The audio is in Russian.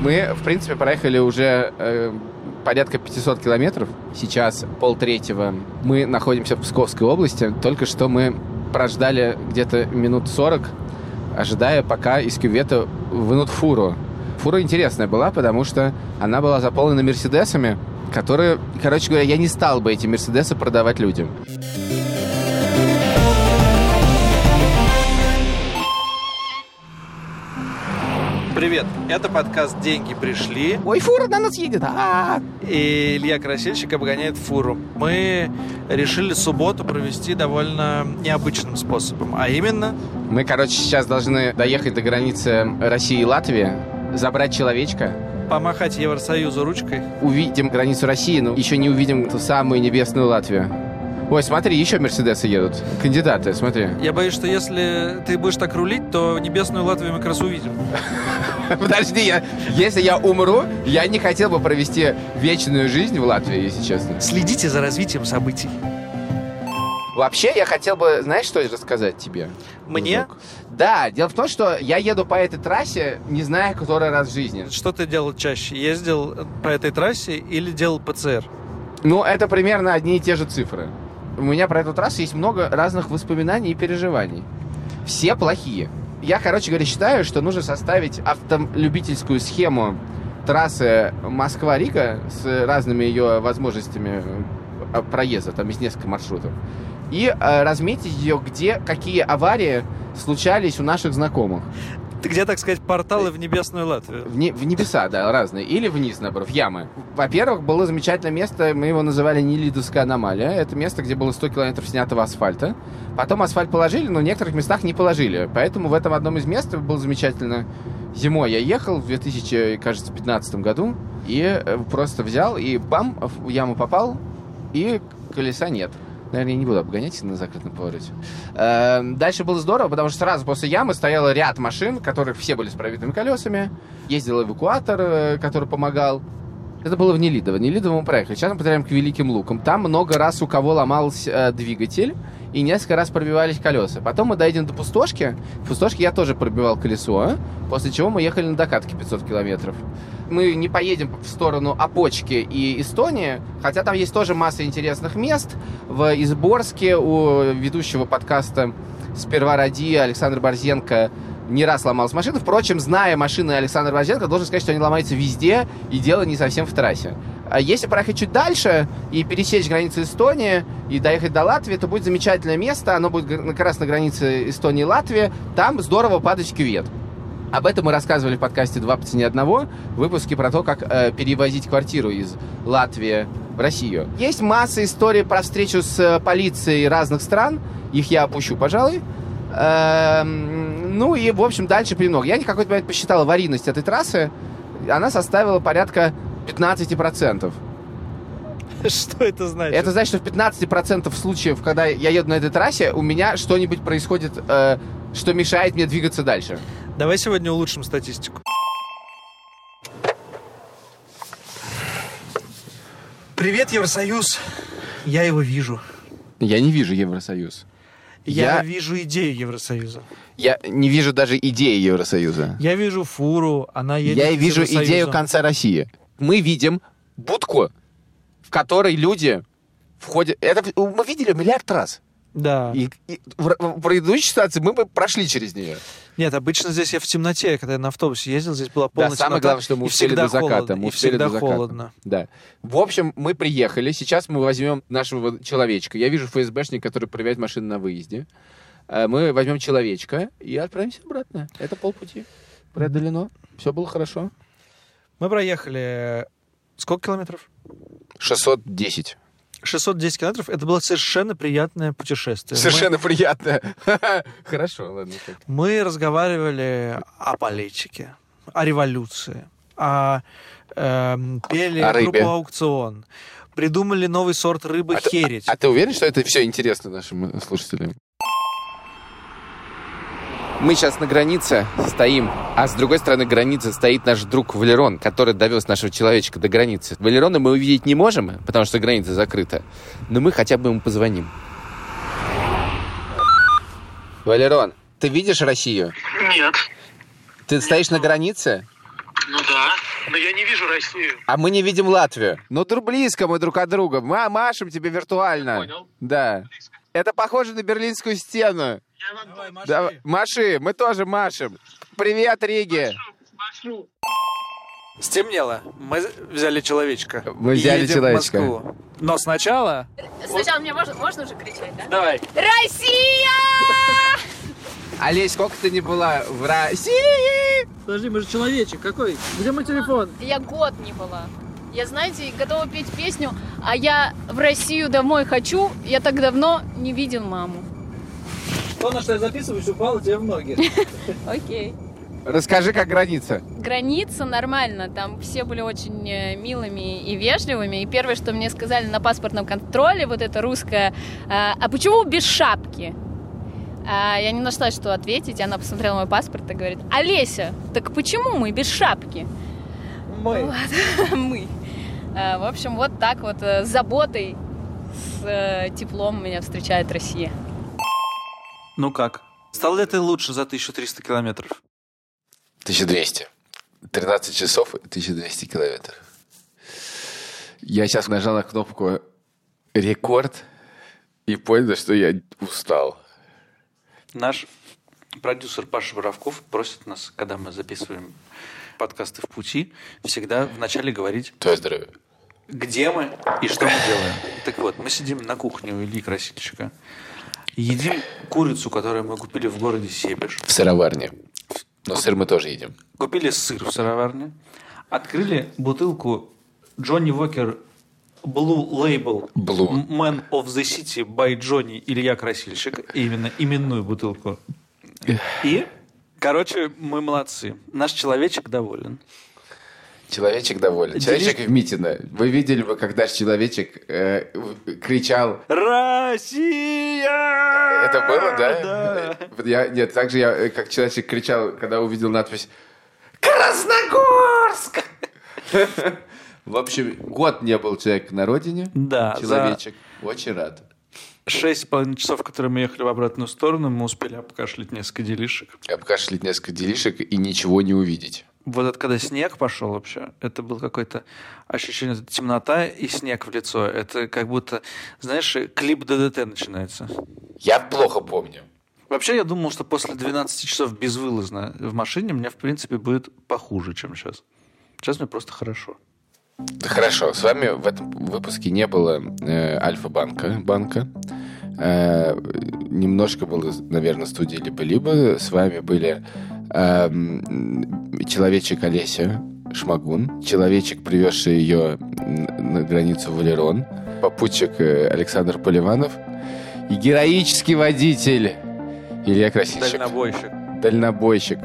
Мы, в принципе, проехали уже э, порядка 500 километров. Сейчас полтретьего. Мы находимся в Псковской области. Только что мы прождали где-то минут 40, ожидая, пока из кювета вынут фуру. Фура интересная была, потому что она была заполнена мерседесами, которые, короче говоря, я не стал бы эти мерседесы продавать людям. Привет, это подкаст «Деньги пришли». Ой, фура на нас едет! А-а-а! И Илья Красильщик обгоняет фуру. Мы решили субботу провести довольно необычным способом, а именно... Мы, короче, сейчас должны доехать до границы России и Латвии, забрать человечка, Помахать Евросоюзу ручкой. увидим границу России, но еще не увидим ту самую небесную Латвию. Ой, смотри, еще Мерседесы едут. Кандидаты, смотри. Я боюсь, что если ты будешь так рулить, то небесную Латвию мы как раз увидим. Подожди, я, если я умру, я не хотел бы провести вечную жизнь в Латвии, если честно. Следите за развитием событий. Вообще, я хотел бы, знаешь, что рассказать тебе? Мне? дружок? Да, дело в том, что я еду по этой трассе, не зная, который раз в жизни. Что ты делал чаще? Ездил по этой трассе или делал ПЦР? Ну, это примерно одни и те же цифры. У меня про эту трассу есть много разных воспоминаний и переживаний. Все плохие. Я, короче говоря, считаю, что нужно составить автолюбительскую схему трассы Москва-Рика с разными ее возможностями э, проезда, там есть несколько маршрутов, и э, разметить ее, где какие аварии случались у наших знакомых. Ты где, так сказать, порталы в небесную Латвию? В, не- в небеса, да, разные. Или вниз, наоборот, в ямы. Во-первых, было замечательное место, мы его называли Нелидовская аномалия. Это место, где было 100 километров снятого асфальта. Потом асфальт положили, но в некоторых местах не положили. Поэтому в этом одном из мест было замечательно. Зимой я ехал в 2015 году и э, просто взял и бам, в яму попал, и колеса нет. Наверное, я не буду обгонять на закрытом повороте. Э, Дальше было здорово, потому что сразу после ямы стоял ряд машин, которых все были с пробитыми колесами. Ездил эвакуатор, э, который помогал. Это было в Нелидово. Нелидово мы проехали. Сейчас мы подъезжаем к Великим Лукам. Там много раз у кого ломался э, двигатель, и несколько раз пробивались колеса. Потом мы доедем до Пустошки. В Пустошке я тоже пробивал колесо, после чего мы ехали на докатке 500 километров. Мы не поедем в сторону Опочки и Эстонии, хотя там есть тоже масса интересных мест. В Изборске у ведущего подкаста «Сперва ради» Александр Борзенко не раз ломалась машина. Впрочем, зная машины Александра Борзенко, должен сказать, что они ломаются везде, и дело не совсем в трассе. А если проехать чуть дальше и пересечь границу Эстонии и доехать до Латвии, то будет замечательное место. Оно будет как раз на границе Эстонии и Латвии. Там здорово падать кювет. Об этом мы рассказывали в подкасте «Два по цене одного», выпуске про то, как э, перевозить квартиру из Латвии в Россию. Есть масса историй про встречу с э, полицией разных стран. Их я опущу, пожалуй. Эм, ну и, в общем, дальше премного. Я в какой-то момент посчитал аварийность этой трассы. Она составила порядка 15%. Что это значит? Это значит, что в 15% случаев, когда я еду на этой трассе, у меня что-нибудь происходит, э, что мешает мне двигаться дальше. Давай сегодня улучшим статистику. Привет, Евросоюз. Я его вижу. Я не вижу Евросоюз. Я, Я- вижу идею Евросоюза. Я не вижу даже идеи Евросоюза. Я вижу фуру, она едет Я вижу идею конца России. Мы видим будку, в которой люди входят... Это мы видели миллиард раз. Да. И, и в, в предыдущей ситуации мы бы прошли через нее. Нет, обычно здесь я в темноте, когда я на автобусе ездил, здесь была полная да, самое темнота, главное, что мы успели до заката. холодно, мы успели всегда до заката. холодно. Да. В общем, мы приехали. Сейчас мы возьмем нашего человечка. Я вижу ФСБшник, который проверяет машины на выезде. Э, Мы возьмем человечка и отправимся обратно. Это полпути. Преодолено. Все было хорошо. Мы проехали... Сколько километров? 610. 610 километров. Это было совершенно приятное путешествие. Совершенно приятно. Хорошо, ладно. так. Мы, мы разговаривали о политике, о революции, о, эм, пели О рыбе. группу «Аукцион», придумали новый сорт рыбы А ты- херить. А ты уверен, что это все интересно нашим э, слушателям? Мы сейчас на границе стоим, а с другой стороны границы стоит наш друг Валерон, который довез нашего человечка до границы. Валерона мы увидеть не можем, потому что граница закрыта, но мы хотя бы ему позвоним. Валерон, ты видишь Россию? Нет. Ты стоишь на границе? Ну да. Но я не вижу Россию. А мы не видим Латвию. Ну, друг близко мы друг от друга. Мы машем тебе виртуально. Понял. Да. Это похоже на Берлинскую стену. Я вам Да, маши, мы тоже машем. Привет, Риги. машу. Стемнело. Мы взяли человечка. Мы взяли Едем в человечка. Москву. Но сначала... Сначала мне можно, можно уже кричать, да? Давай. Россия! Олесь, сколько ты не была в России? Подожди, мы же человечек. Какой? Где мой телефон? Я год не была. Я, знаете, готова петь песню «А я в Россию домой хочу, я так давно не видел маму». То, на что я записываюсь, упало тебе в ноги. Окей. Расскажи, как граница. Граница нормально, там все были очень э, милыми и вежливыми. И первое, что мне сказали на паспортном контроле, вот это русское, «А а почему без шапки? А я не нашла, что ответить. Она посмотрела мой паспорт и говорит, Олеся, так почему мы без шапки? Мы. Вот, мы. А, В общем, вот так вот э, с заботой, с э, теплом меня встречает Россия. Ну как? Стал ли ты лучше за 1300 километров? 1200. 13 часов и 1200 километров. Я сейчас нажал на кнопку рекорд и понял, что я устал. Наш продюсер Паша Боровков просит нас, когда мы записываем подкасты в пути, всегда вначале говорить, Твое здоровье. где мы и что мы делаем. Так вот, мы сидим на кухне у Ильи Красильщика, едим курицу, которую мы купили в городе Себеж, В сыроварне. Но сыр мы тоже едим. купили сыр в сыроварне, открыли бутылку Джонни Уокер Blue Label Blue. Man of the City by Johnny Илья Красильщик, именно именную бутылку. И, короче, мы молодцы. Наш человечек доволен. Человечек доволен. Человечек в Митино. Вы видели бы, наш человечек э, кричал Россия! Это было, да? Да. Я, нет, также я, э, как человечек кричал, когда увидел надпись «Красногорск!» В общем, год не был человек на родине. Да, за- Человечек. Очень рад. Шесть с половиной часов, которые мы ехали в обратную сторону, мы успели обкашлять несколько делишек. Обкашлять несколько делишек и ничего не увидеть. Вот это когда снег пошел вообще, это было какое-то ощущение, темнота и снег в лицо. Это как будто, знаешь, клип ДДТ начинается. Я плохо помню. Вообще, я думал, что после 12 часов безвылазно в машине мне, в принципе, будет похуже, чем сейчас. Сейчас мне просто хорошо. Хорошо, с вами в этом выпуске не было э, Альфа-банка. Банка. Э, немножко было, наверное, студии либо-либо. С вами были эм, человечек Олеся Шмагун, человечек, привезший ее на границу Валерон, попутчик э, Александр Поливанов и героический водитель Илья Красильщик. Дальнобойщик. Дальнобойщик.